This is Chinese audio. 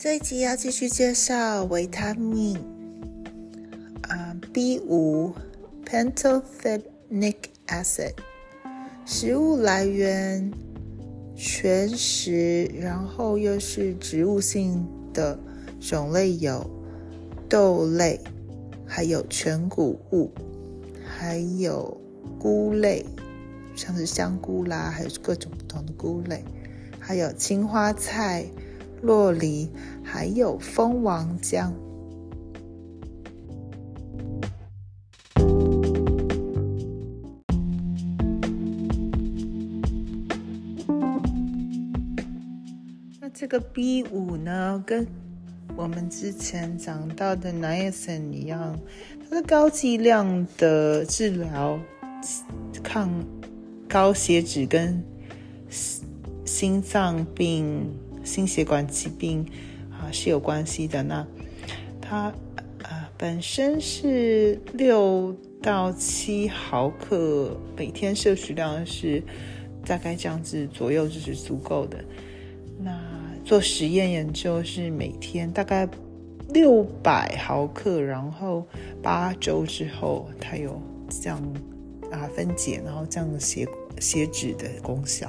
这一集要继续介绍维他命啊 B 五 Pantothenic acid，食物来源全食，然后又是植物性的种类有豆类，还有全谷物，还有菇类，像是香菇啦，还有各种不同的菇类，还有青花菜。洛梨，还有蜂王浆。那这个 B 五呢，跟我们之前讲到的 Niacin 一样，它是高剂量的治疗抗高血脂跟心脏病。心血管疾病啊是有关系的。那它呃本身是六到七毫克，每天摄取量是大概这样子左右就是足够的。那做实验研究是每天大概六百毫克，然后八周之后它有这样啊分解，然后这样的血血脂的功效。